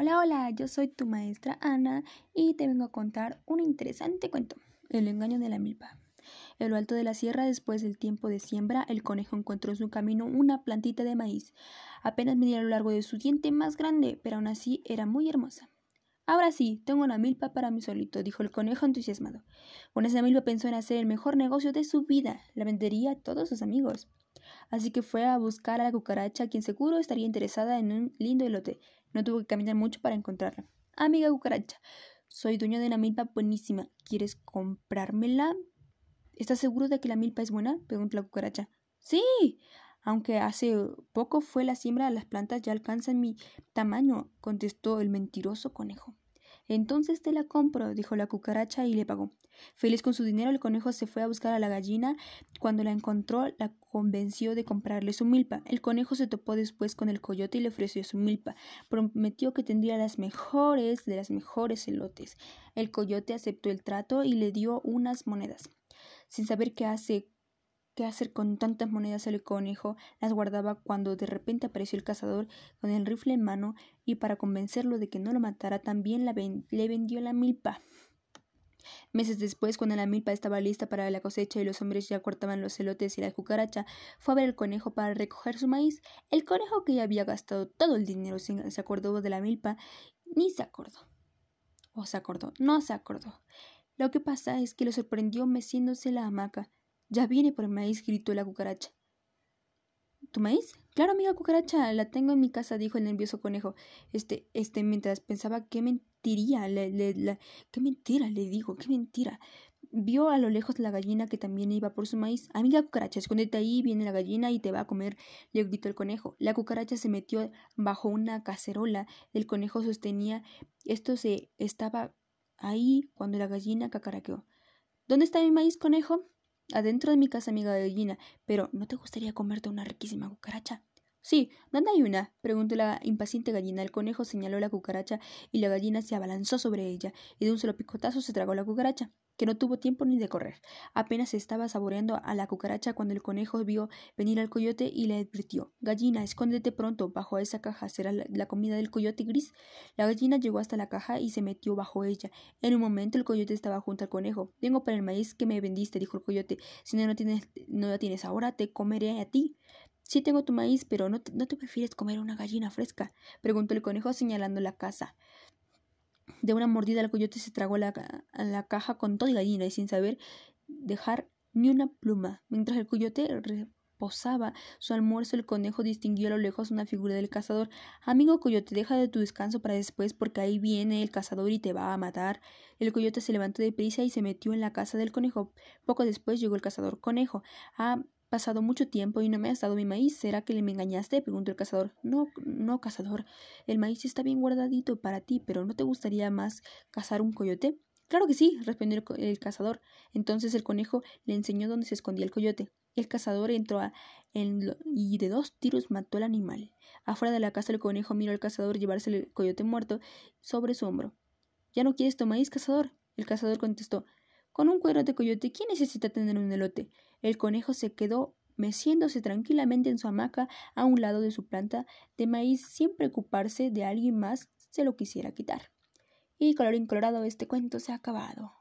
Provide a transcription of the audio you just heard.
Hola, hola, yo soy tu maestra Ana y te vengo a contar un interesante cuento, El engaño de la milpa. En lo alto de la sierra, después del tiempo de siembra, el conejo encontró en su camino una plantita de maíz. Apenas medía a lo largo de su diente más grande, pero aún así era muy hermosa. Ahora sí, tengo una milpa para mí solito, dijo el conejo entusiasmado. Con esa milpa pensó en hacer el mejor negocio de su vida. La vendería a todos sus amigos. Así que fue a buscar a la cucaracha, quien seguro estaría interesada en un lindo elote. No tuvo que caminar mucho para encontrarla. Amiga cucaracha, soy dueño de una milpa buenísima. ¿Quieres comprármela? ¿Estás seguro de que la milpa es buena? preguntó la cucaracha. Sí. Aunque hace poco fue la siembra, las plantas ya alcanzan mi tamaño, contestó el mentiroso conejo. Entonces te la compro, dijo la cucaracha y le pagó. Feliz con su dinero, el conejo se fue a buscar a la gallina. Cuando la encontró, la convenció de comprarle su milpa. El conejo se topó después con el coyote y le ofreció su milpa. Prometió que tendría las mejores de las mejores elotes. El coyote aceptó el trato y le dio unas monedas. Sin saber qué hace qué hacer con tantas monedas el conejo las guardaba cuando de repente apareció el cazador con el rifle en mano y para convencerlo de que no lo matara también le vendió la milpa. Meses después, cuando la milpa estaba lista para la cosecha y los hombres ya cortaban los elotes y la cucaracha, fue a ver al conejo para recoger su maíz. El conejo que ya había gastado todo el dinero sin se acordó de la milpa, ni se acordó. O se acordó, no se acordó. Lo que pasa es que lo sorprendió meciéndose la hamaca. Ya viene por el maíz, gritó la cucaracha. ¿Tu maíz? Claro, amiga cucaracha, la tengo en mi casa, dijo el nervioso conejo. Este, este, mientras pensaba qué mentiría, le, qué mentira, le digo, qué mentira. Vio a lo lejos la gallina que también iba por su maíz. Amiga cucaracha, escóndete ahí, viene la gallina y te va a comer, le gritó el conejo. La cucaracha se metió bajo una cacerola. El conejo sostenía. Esto se estaba ahí cuando la gallina cacaraqueó. ¿Dónde está mi maíz, conejo? Adentro de mi casa, amiga de gallina. Pero, ¿no te gustaría comerte una riquísima cucaracha? Sí, ¿dónde hay una? preguntó la impaciente gallina. El conejo señaló la cucaracha y la gallina se abalanzó sobre ella y de un solo picotazo se tragó la cucaracha que no tuvo tiempo ni de correr. Apenas estaba saboreando a la cucaracha cuando el conejo vio venir al coyote y le advirtió Gallina, escóndete pronto, bajo esa caja será la, comida del coyote gris. La gallina llegó hasta la caja y se metió bajo ella. En un momento el coyote estaba junto al conejo. Vengo para el maíz que me vendiste, dijo el coyote. Si no, no tienes, no lo tienes ahora, te comeré a ti. Sí tengo tu maíz, pero ¿no te, ¿no te prefieres comer una gallina fresca? preguntó el conejo señalando la casa. De una mordida el coyote se tragó la, la caja con toda y gallina y sin saber dejar ni una pluma. Mientras el coyote reposaba su almuerzo, el conejo distinguió a lo lejos una figura del cazador. Amigo coyote, deja de tu descanso para después, porque ahí viene el cazador y te va a matar. El coyote se levantó de prisa y se metió en la casa del conejo. Poco después llegó el cazador conejo. Ah, pasado mucho tiempo y no me has dado mi maíz. ¿Será que le me engañaste? preguntó el cazador. No, no, cazador. El maíz está bien guardadito para ti, pero ¿no te gustaría más cazar un coyote? Claro que sí, respondió el, cazador. Entonces el conejo le enseñó dónde se escondía el coyote. El cazador entró y de dos tiros mató al animal. Afuera de la casa el conejo miró al cazador llevarse el coyote muerto sobre su hombro. ¿Ya no quieres tu maíz, cazador? El cazador contestó. Con un cuero de coyote, ¿quién necesita tener un elote? El conejo se quedó meciéndose tranquilamente en su hamaca a un lado de su planta de maíz sin preocuparse de alguien más se lo quisiera quitar. Y color incolorado este cuento se ha acabado.